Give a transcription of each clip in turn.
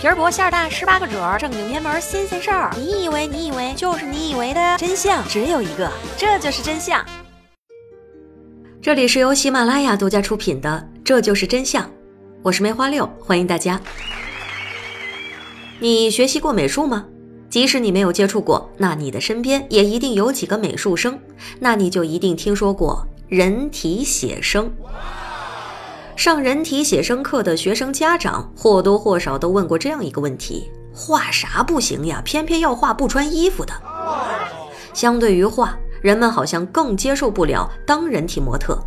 皮儿薄馅儿大，十八个褶儿，正经偏门新鲜事儿。你以为你以为就是你以为的真相只有一个，这就是真相。这里是由喜马拉雅独家出品的《这就是真相》，我是梅花六，欢迎大家。你学习过美术吗？即使你没有接触过，那你的身边也一定有几个美术生，那你就一定听说过人体写生。上人体写生课的学生家长或多或少都问过这样一个问题：画啥不行呀？偏偏要画不穿衣服的。相对于画，人们好像更接受不了当人体模特。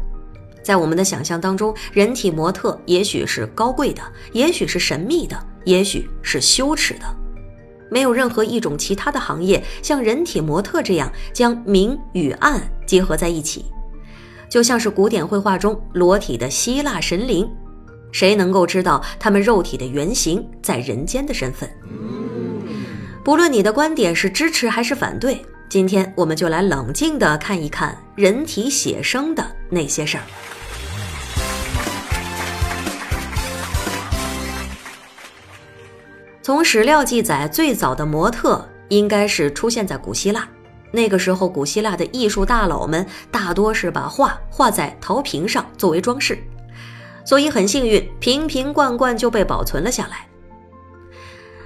在我们的想象当中，人体模特也许是高贵的，也许是神秘的，也许是羞耻的。没有任何一种其他的行业像人体模特这样将明与暗结合在一起。就像是古典绘画中裸体的希腊神灵，谁能够知道他们肉体的原型在人间的身份？不论你的观点是支持还是反对，今天我们就来冷静地看一看人体写生的那些事儿。从史料记载，最早的模特应该是出现在古希腊。那个时候，古希腊的艺术大佬们大多是把画画在陶瓶上作为装饰，所以很幸运，瓶瓶罐罐就被保存了下来。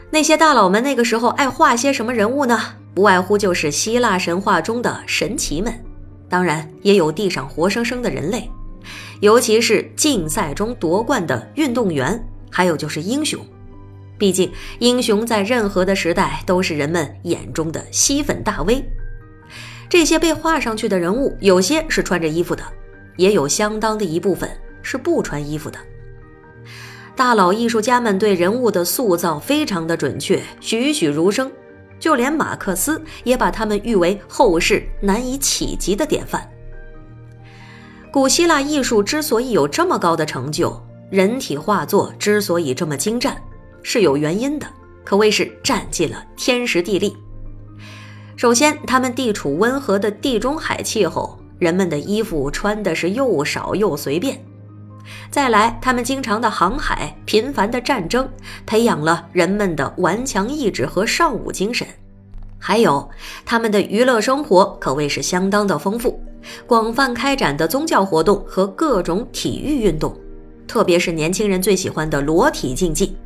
那些大佬们那个时候爱画些什么人物呢？不外乎就是希腊神话中的神奇们，当然也有地上活生生的人类，尤其是竞赛中夺冠的运动员，还有就是英雄。毕竟，英雄在任何的时代都是人们眼中的吸粉大 V。这些被画上去的人物，有些是穿着衣服的，也有相当的一部分是不穿衣服的。大佬艺术家们对人物的塑造非常的准确，栩栩如生，就连马克思也把他们誉为后世难以企及的典范。古希腊艺术之所以有这么高的成就，人体画作之所以这么精湛，是有原因的，可谓是占尽了天时地利。首先，他们地处温和的地中海气候，人们的衣服穿的是又少又随便。再来，他们经常的航海、频繁的战争，培养了人们的顽强意志和尚武精神。还有，他们的娱乐生活可谓是相当的丰富，广泛开展的宗教活动和各种体育运动，特别是年轻人最喜欢的裸体竞技。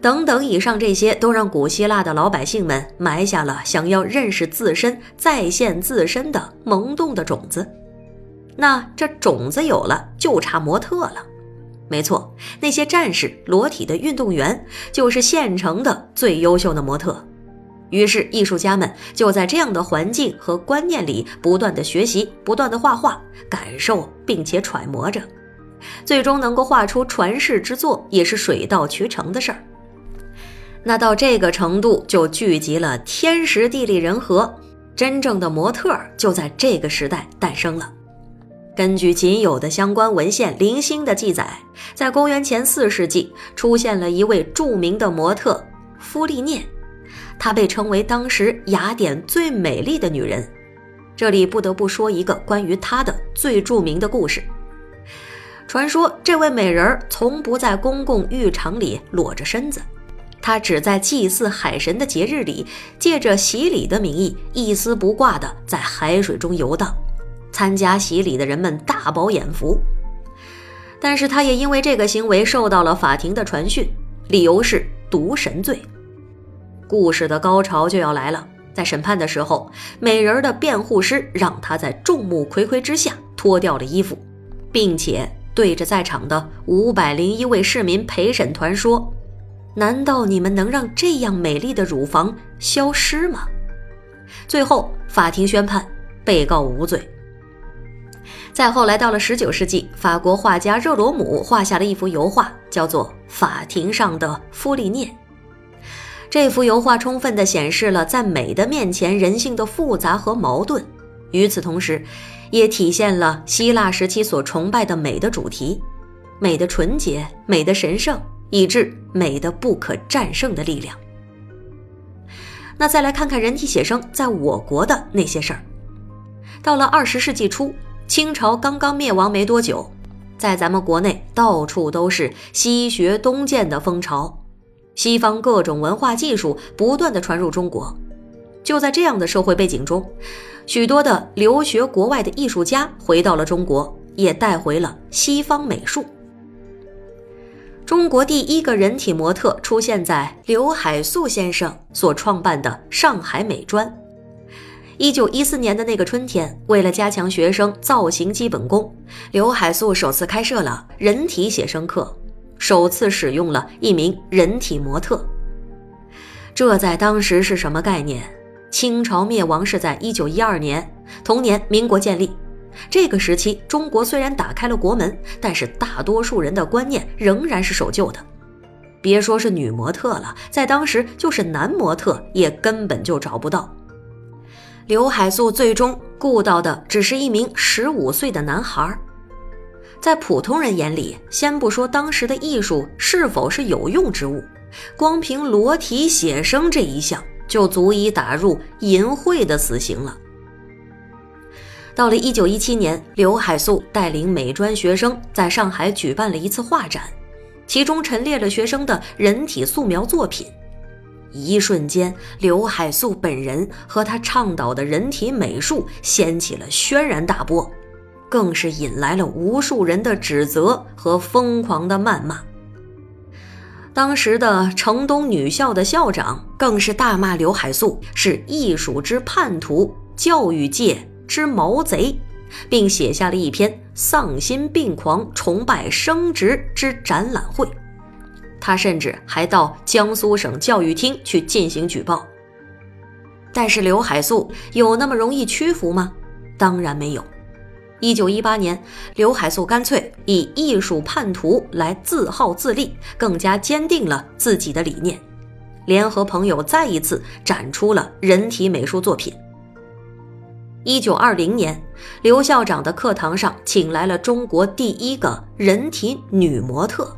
等等，以上这些都让古希腊的老百姓们埋下了想要认识自身、再现自身的萌动的种子。那这种子有了，就差模特了。没错，那些战士、裸体的运动员就是现成的最优秀的模特。于是，艺术家们就在这样的环境和观念里不断的学习，不断的画画，感受并且揣摩着，最终能够画出传世之作，也是水到渠成的事儿。那到这个程度，就聚集了天时地利人和，真正的模特就在这个时代诞生了。根据仅有的相关文献零星的记载，在公元前四世纪出现了一位著名的模特芙利涅，她被称为当时雅典最美丽的女人。这里不得不说一个关于她的最著名的故事。传说这位美人从不在公共浴场里裸着身子。他只在祭祀海神的节日里，借着洗礼的名义，一丝不挂地在海水中游荡。参加洗礼的人们大饱眼福，但是他也因为这个行为受到了法庭的传讯，理由是毒神罪。故事的高潮就要来了，在审判的时候，美人的辩护师让他在众目睽睽之下脱掉了衣服，并且对着在场的五百零一位市民陪审团说。难道你们能让这样美丽的乳房消失吗？最后，法庭宣判被告无罪。再后来，到了十九世纪，法国画家热罗姆画下了一幅油画，叫做《法庭上的芙利涅》。这幅油画充分地显示了在美的面前人性的复杂和矛盾，与此同时，也体现了希腊时期所崇拜的美的主题：美的纯洁，美的神圣。以致美的不可战胜的力量。那再来看看人体写生在我国的那些事儿。到了二十世纪初，清朝刚刚灭亡没多久，在咱们国内到处都是西学东渐的风潮。西方各种文化技术不断的传入中国。就在这样的社会背景中，许多的留学国外的艺术家回到了中国，也带回了西方美术。中国第一个人体模特出现在刘海粟先生所创办的上海美专。一九一四年的那个春天，为了加强学生造型基本功，刘海粟首次开设了人体写生课，首次使用了一名人体模特。这在当时是什么概念？清朝灭亡是在一九一二年，同年民国建立。这个时期，中国虽然打开了国门，但是大多数人的观念仍然是守旧的。别说是女模特了，在当时就是男模特也根本就找不到。刘海粟最终雇到的只是一名十五岁的男孩，在普通人眼里，先不说当时的艺术是否是有用之物，光凭裸体写生这一项就足以打入淫秽的死刑了。到了一九一七年，刘海粟带领美专学生在上海举办了一次画展，其中陈列了学生的人体素描作品。一瞬间，刘海粟本人和他倡导的人体美术掀起了轩然大波，更是引来了无数人的指责和疯狂的谩骂。当时的城东女校的校长更是大骂刘海粟是艺术之叛徒、教育界之毛贼，并写下了一篇丧心病狂、崇拜生殖之展览会。他甚至还到江苏省教育厅去进行举报。但是刘海粟有那么容易屈服吗？当然没有。一九一八年，刘海粟干脆以艺术叛徒来自号自立，更加坚定了自己的理念，联合朋友再一次展出了人体美术作品。一九二零年，刘校长的课堂上请来了中国第一个人体女模特。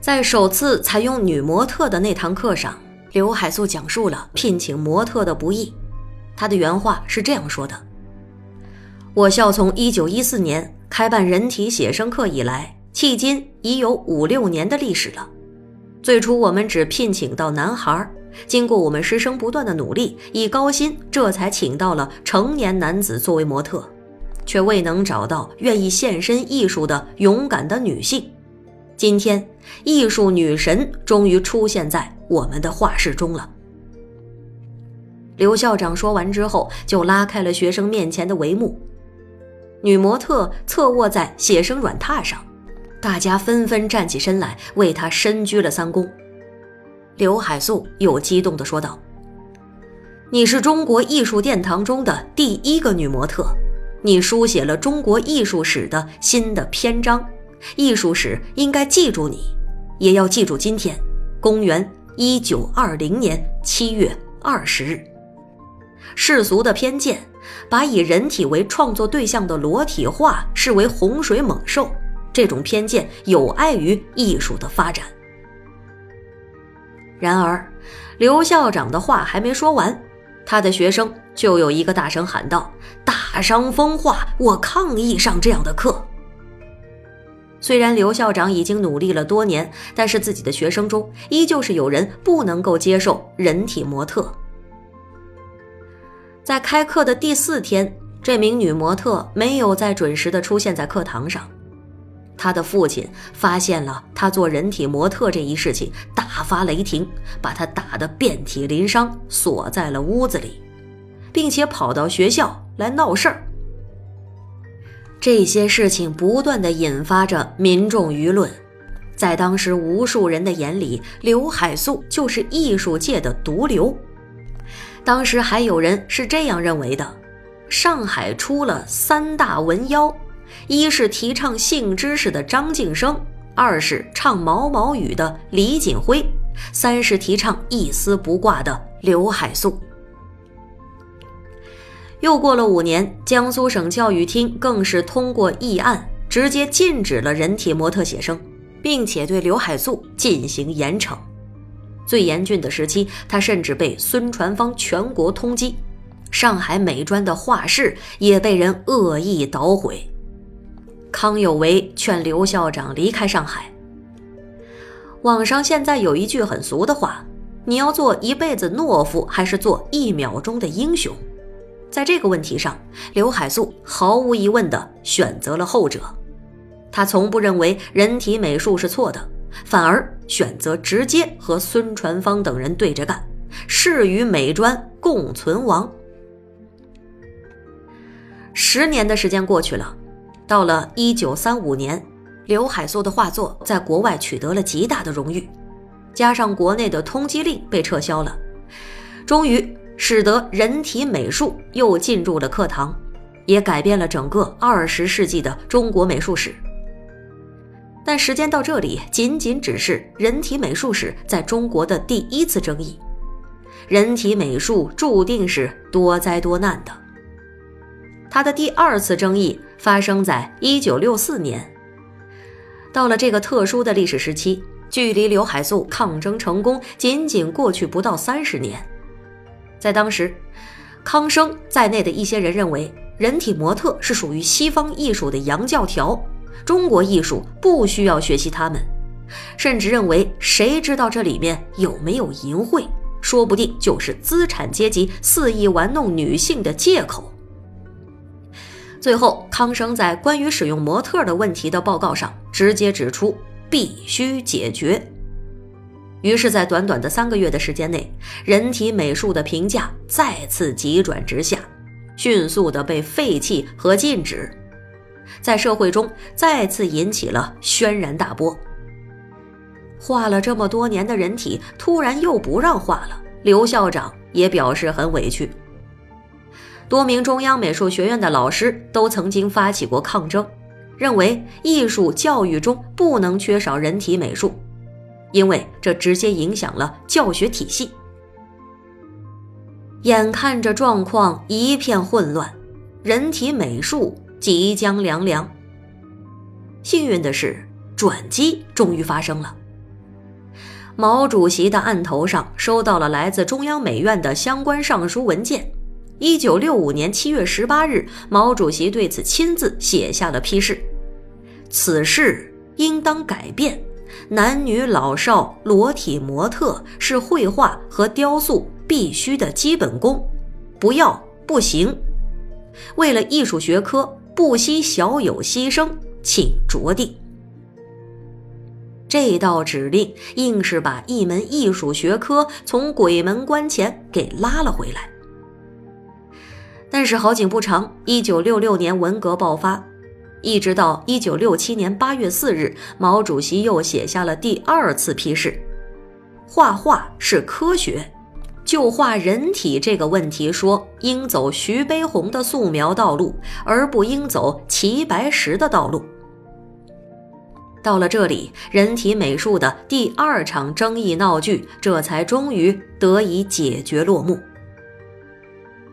在首次采用女模特的那堂课上，刘海粟讲述了聘请模特的不易。他的原话是这样说的：“我校从1914年开办人体写生课以来，迄今已有五六年的历史了。最初我们只聘请到男孩，经过我们师生不断的努力，以高薪，这才请到了成年男子作为模特，却未能找到愿意献身艺术的勇敢的女性。”今天，艺术女神终于出现在我们的画室中了。刘校长说完之后，就拉开了学生面前的帷幕。女模特侧卧在写生软榻上，大家纷纷站起身来为她深鞠了三躬。刘海粟又激动地说道：“你是中国艺术殿堂中的第一个女模特，你书写了中国艺术史的新的篇章。”艺术史应该记住你，也要记住今天，公元一九二零年七月二十日。世俗的偏见，把以人体为创作对象的裸体画视为洪水猛兽，这种偏见有碍于艺术的发展。然而，刘校长的话还没说完，他的学生就有一个大声喊道：“大伤风化，我抗议上这样的课。”虽然刘校长已经努力了多年，但是自己的学生中依旧是有人不能够接受人体模特。在开课的第四天，这名女模特没有再准时的出现在课堂上，他的父亲发现了他做人体模特这一事情，大发雷霆，把他打得遍体鳞伤，锁在了屋子里，并且跑到学校来闹事儿。这些事情不断的引发着民众舆论，在当时无数人的眼里，刘海粟就是艺术界的毒瘤。当时还有人是这样认为的：上海出了三大文妖，一是提倡性知识的张晋生，二是唱毛毛雨的李锦辉，三是提倡一丝不挂的刘海粟。又过了五年，江苏省教育厅更是通过议案，直接禁止了人体模特写生，并且对刘海粟进行严惩。最严峻的时期，他甚至被孙传芳全国通缉，上海美专的画室也被人恶意捣毁。康有为劝刘校长离开上海。网上现在有一句很俗的话：“你要做一辈子懦夫，还是做一秒钟的英雄？”在这个问题上，刘海粟毫无疑问地选择了后者。他从不认为人体美术是错的，反而选择直接和孙传芳等人对着干，誓与美专共存亡。十年的时间过去了，到了一九三五年。刘海粟的画作在国外取得了极大的荣誉，加上国内的通缉令被撤销了，终于使得人体美术又进入了课堂，也改变了整个二十世纪的中国美术史。但时间到这里，仅仅只是人体美术史在中国的第一次争议。人体美术注定是多灾多难的。它的第二次争议发生在一九六四年。到了这个特殊的历史时期，距离刘海粟抗争成功仅仅过去不到三十年。在当时，康生在内的一些人认为，人体模特是属于西方艺术的洋教条，中国艺术不需要学习他们，甚至认为，谁知道这里面有没有淫秽，说不定就是资产阶级肆意玩弄女性的借口。最后，康生在关于使用模特的问题的报告上直接指出必须解决。于是，在短短的三个月的时间内，人体美术的评价再次急转直下，迅速的被废弃和禁止，在社会中再次引起了轩然大波。画了这么多年的人体，突然又不让画了，刘校长也表示很委屈。多名中央美术学院的老师都曾经发起过抗争，认为艺术教育中不能缺少人体美术，因为这直接影响了教学体系。眼看着状况一片混乱，人体美术即将凉凉。幸运的是，转机终于发生了。毛主席的案头上收到了来自中央美院的相关上书文件。一九六五年七月十八日，毛主席对此亲自写下了批示：“此事应当改变，男女老少裸体模特是绘画和雕塑必须的基本功，不要不行。为了艺术学科，不惜小有牺牲，请酌定。”这道指令硬是把一门艺术学科从鬼门关前给拉了回来。但是好景不长，一九六六年文革爆发，一直到一九六七年八月四日，毛主席又写下了第二次批示：画画是科学，就画人体这个问题说，应走徐悲鸿的素描道路，而不应走齐白石的道路。到了这里，人体美术的第二场争议闹剧，这才终于得以解决落幕。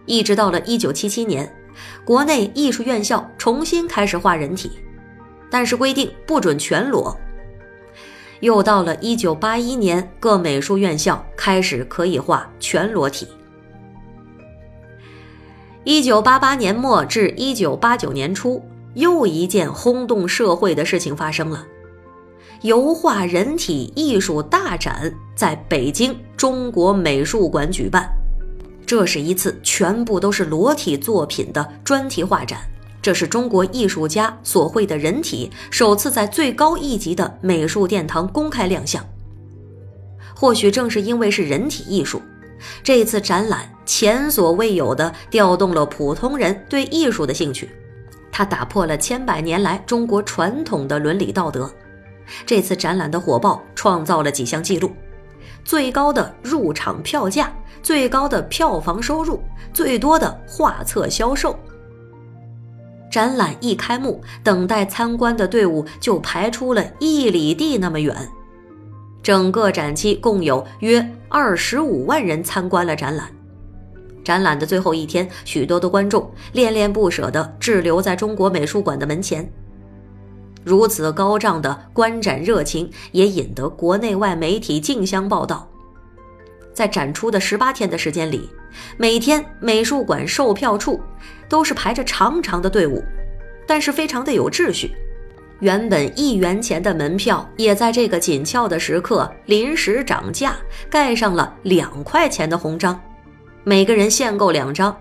一直到了一九七七年，国内艺术院校重新开始画人体，但是规定不准全裸。又到了一九八一年，各美术院校开始可以画全裸体。一九八八年末至一九八九年初，又一件轰动社会的事情发生了：油画人体艺术大展在北京中国美术馆举办。这是一次全部都是裸体作品的专题画展，这是中国艺术家所绘的人体首次在最高一级的美术殿堂公开亮相。或许正是因为是人体艺术，这次展览前所未有的调动了普通人对艺术的兴趣，它打破了千百年来中国传统的伦理道德。这次展览的火爆创造了几项记录：最高的入场票价。最高的票房收入，最多的画册销售。展览一开幕，等待参观的队伍就排出了一里地那么远。整个展期共有约二十五万人参观了展览。展览的最后一天，许多的观众恋恋不舍地滞留在中国美术馆的门前。如此高涨的观展热情，也引得国内外媒体竞相报道。在展出的十八天的时间里，每天美术馆售票处都是排着长长的队伍，但是非常的有秩序。原本一元钱的门票，也在这个紧俏的时刻临时涨价，盖上了两块钱的红章，每个人限购两张。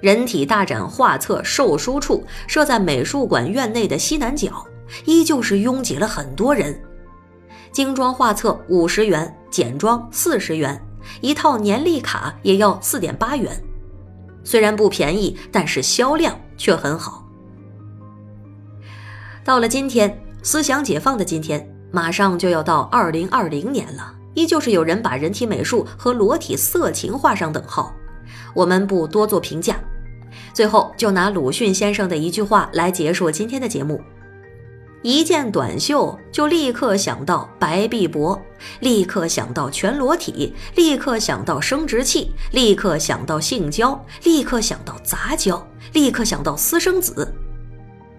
人体大展画册售书处设在美术馆院内的西南角，依旧是拥挤了很多人。精装画册五十元，简装四十元，一套年历卡也要四点八元。虽然不便宜，但是销量却很好。到了今天，思想解放的今天，马上就要到二零二零年了，依旧是有人把人体美术和裸体色情画上等号。我们不多做评价，最后就拿鲁迅先生的一句话来结束今天的节目：一件短袖就立刻想到白臂膊，立刻想到全裸体，立刻想到生殖器，立刻想到性交，立刻想到杂交，立刻想到私生子。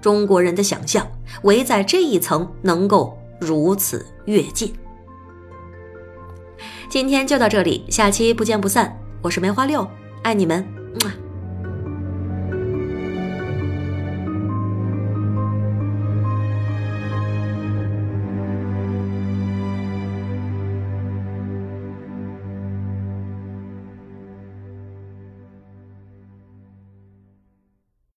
中国人的想象，唯在这一层能够如此跃进。今天就到这里，下期不见不散。我是梅花六，爱你们，么。